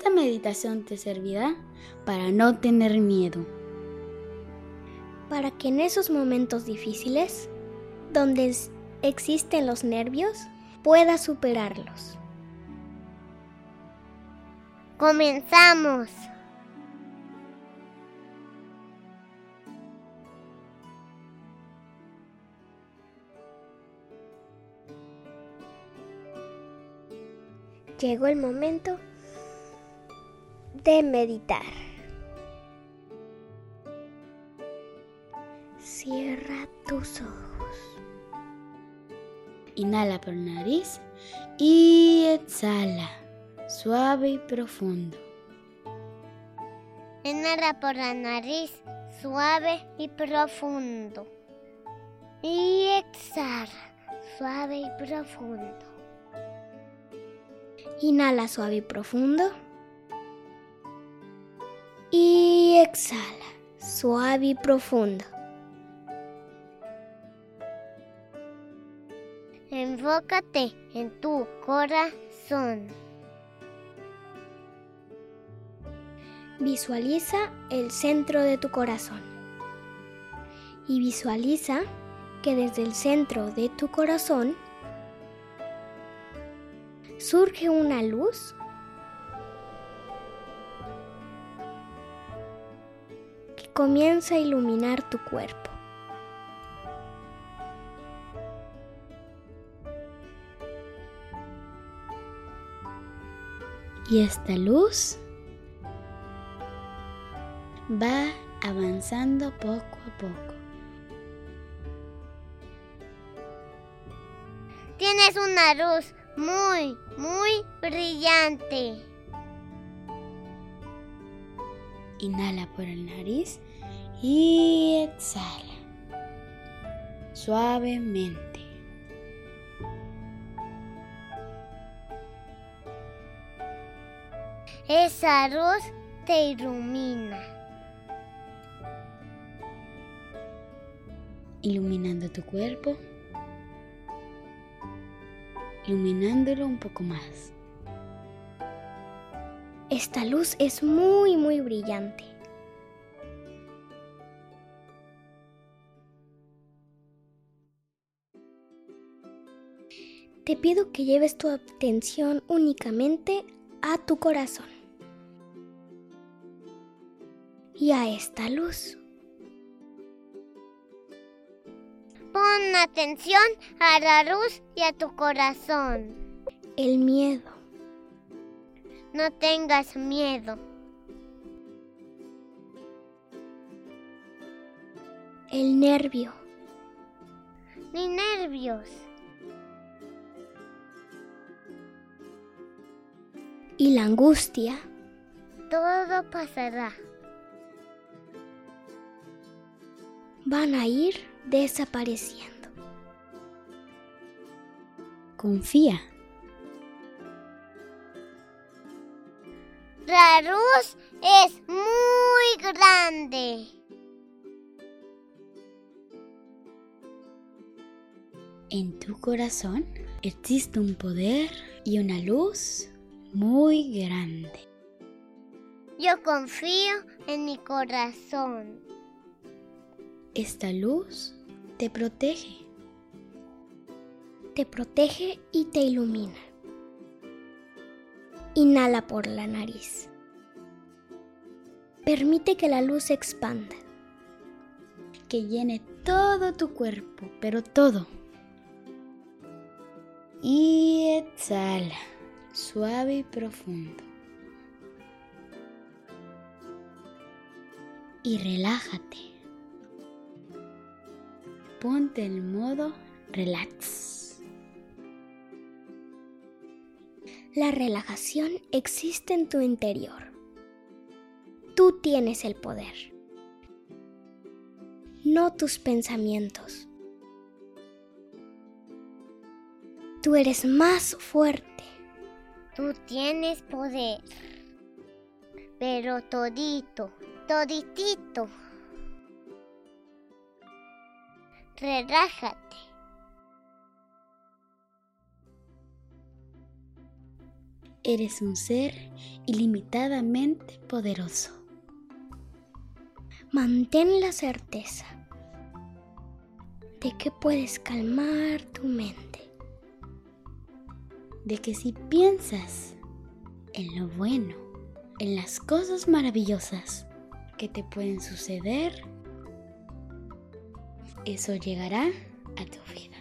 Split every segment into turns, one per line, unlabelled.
Esta meditación te servirá para no tener miedo.
Para que en esos momentos difíciles, donde existen los nervios, puedas superarlos.
Comenzamos. Llegó el momento de meditar. Cierra tus ojos.
Inhala por nariz y exhala, suave y profundo.
Inhala por la nariz, suave y profundo. Y exhala, suave y profundo.
Inhala suave y profundo. Y exhala, suave y profundo.
Enfócate en tu corazón.
Visualiza el centro de tu corazón. Y visualiza que desde el centro de tu corazón surge una luz que comienza a iluminar tu cuerpo.
Y esta luz va avanzando poco a poco.
Tienes una luz muy, muy brillante.
Inhala por el nariz y exhala suavemente.
Esa luz te ilumina.
Iluminando tu cuerpo, iluminándolo un poco más.
Esta luz es muy, muy brillante. Te pido que lleves tu atención únicamente a tu corazón y a esta luz.
Pon atención a la luz y a tu corazón.
El miedo,
No tengas miedo.
el nervio,
Ni nervios.
y la angustia
Todo pasará.
van a ir desapareciendo.
Confía.
La luz es muy grande.
En tu corazón existe un poder y una luz muy grande.
Yo confío en mi corazón.
Esta luz te protege.
Te protege y te ilumina. Inhala por la nariz. Permite que la luz se expanda.
que llene todo tu cuerpo, pero todo. Y exhala, suave y profundo. Y relájate. ponte en modo relax.
La relajación existe en tu interior. Tú tienes el poder, no tus pensamientos. Tú eres más fuerte.
Tú tienes poder. Pero todito, toditito. Relájate.
Eres un ser ilimitadamente poderoso.
Mantén la certeza de que puedes calmar tu mente.
De que si piensas en lo bueno, en las cosas maravillosas que te pueden suceder, eso llegará a tu vida.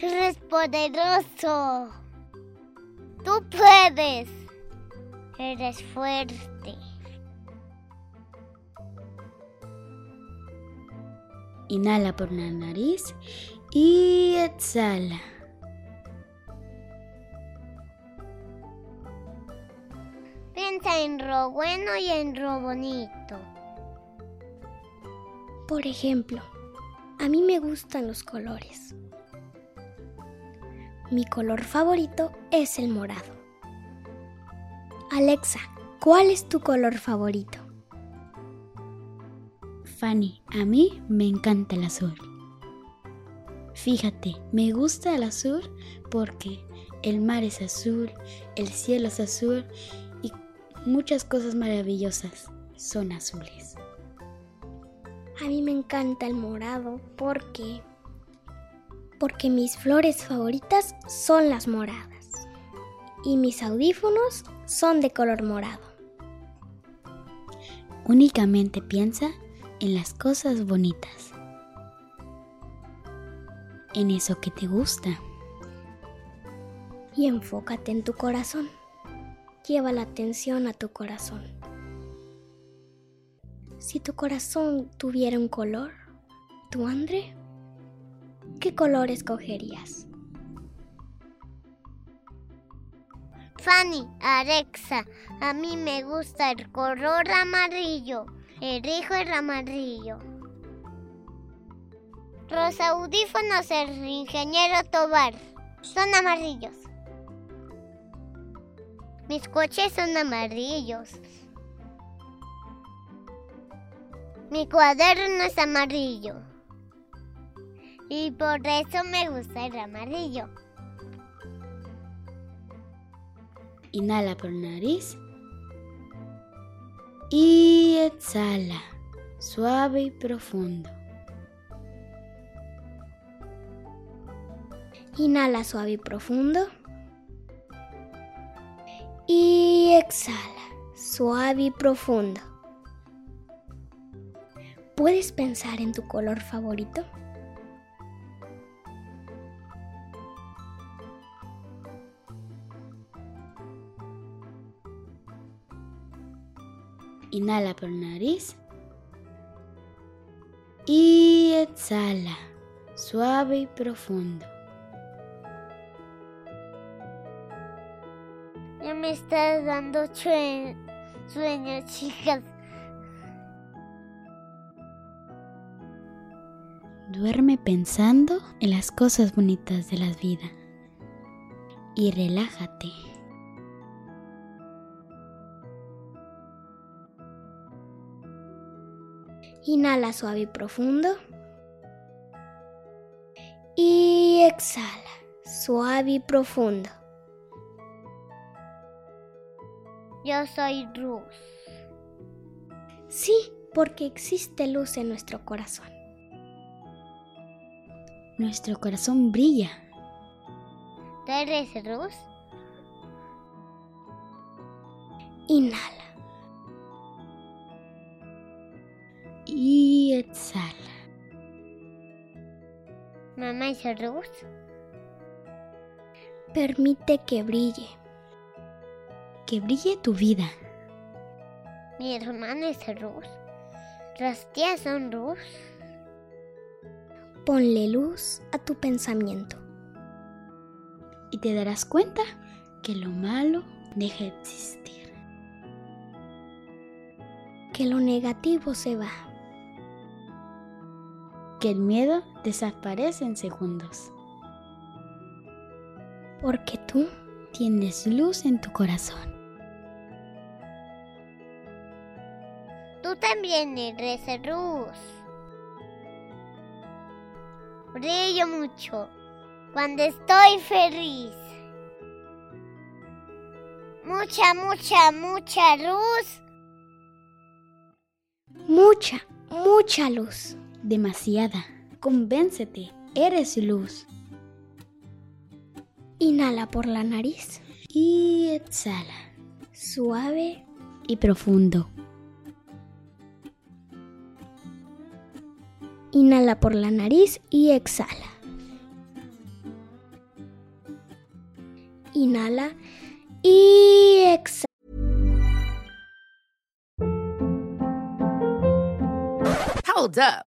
Eres poderoso. Tú puedes. Eres fuerte.
Inhala por la nariz y exhala.
Piensa en lo bueno y en lo bonito.
Por ejemplo, a mí me gustan los colores. Mi color favorito es el morado. Alexa, ¿cuál es tu color favorito?
Fanny, a mí me encanta el azul. Fíjate, me gusta el azul porque el mar es azul, el cielo es azul y muchas cosas maravillosas son azules.
A mí me encanta el morado porque porque mis flores favoritas son las moradas y mis audífonos son de color morado.
Únicamente piensa en las cosas bonitas, en eso que te gusta.
Y enfócate en tu corazón. Lleva la atención a tu corazón. Si tu corazón tuviera un color, ¿tu André? ¿Qué color escogerías?
Fanny, Alexa, a mí me gusta el color amarillo. Elijo el amarillo. Los audífonos del ingeniero Tobar son amarillos. Mis coches son amarillos. Mi cuaderno es amarillo. Y por eso me gusta el amarillo.
Inhala por nariz y exhala, suave y profundo.
Inhala suave y profundo. Y exhala, suave y profundo. ¿Puedes pensar en tu color favorito?
Inhala por nariz y exhala, suave y profundo.
Ya me estás dando sueño, chicas.
Duerme pensando en las cosas bonitas de la vida y relájate.
Inhala suave y profundo. Y exhala, suave y profundo.
Yo soy Luz.
Sí, porque existe luz en nuestro corazón.
Nuestro corazón brilla.
¿Tú eres Luz?
Inhala.
Mamá es Luz.
Permite que brille.
Que brille tu vida.
Mi hermana es Luz. ¿Los días son luz?
Ponle luz a tu pensamiento.
Y te darás cuenta que lo malo deja de existir.
Que lo negativo se va.
Que el miedo desaparece en segundos.
Porque tú
Tienes luz en tu corazón.
Tú también eres luz. Brillo mucho cuando estoy feliz. Mucha, mucha, mucha luz.
mucha, mucha luz.
Demasiada. Convéncete, eres luz.
Inhala por la nariz.
Y exhala.
Suave.
Y profundo.
Inhala por la nariz y exhala. Inhala y exhala.
Hold up.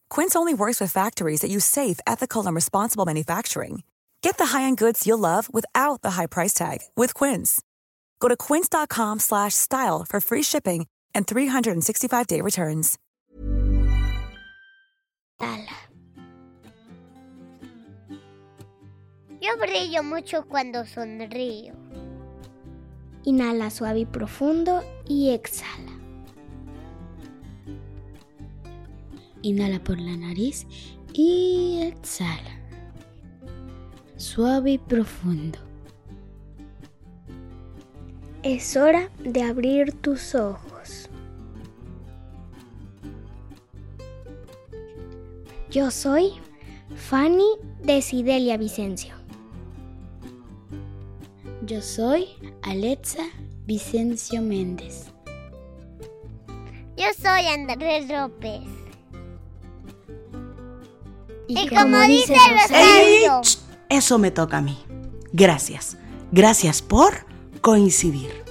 Quince only works with factories that use safe, ethical, and responsible manufacturing. Get the high-end goods you'll love without the high price tag with Quince. Go to quince.com slash style for free shipping and 365-day returns.
Yo brillo mucho cuando sonrío.
Inhala suave y profundo y exhala.
Inhala por la nariz y exhala. Suave y profundo.
Es hora de abrir tus ojos. Yo soy Fanny Desidelia Vicencio.
Yo soy Alexa Vicencio Méndez.
Yo soy Andrés López.
Y,
como dice
¡Ey!
Rosario.
Eso me toca a mí. Gracias. Gracias por coincidir.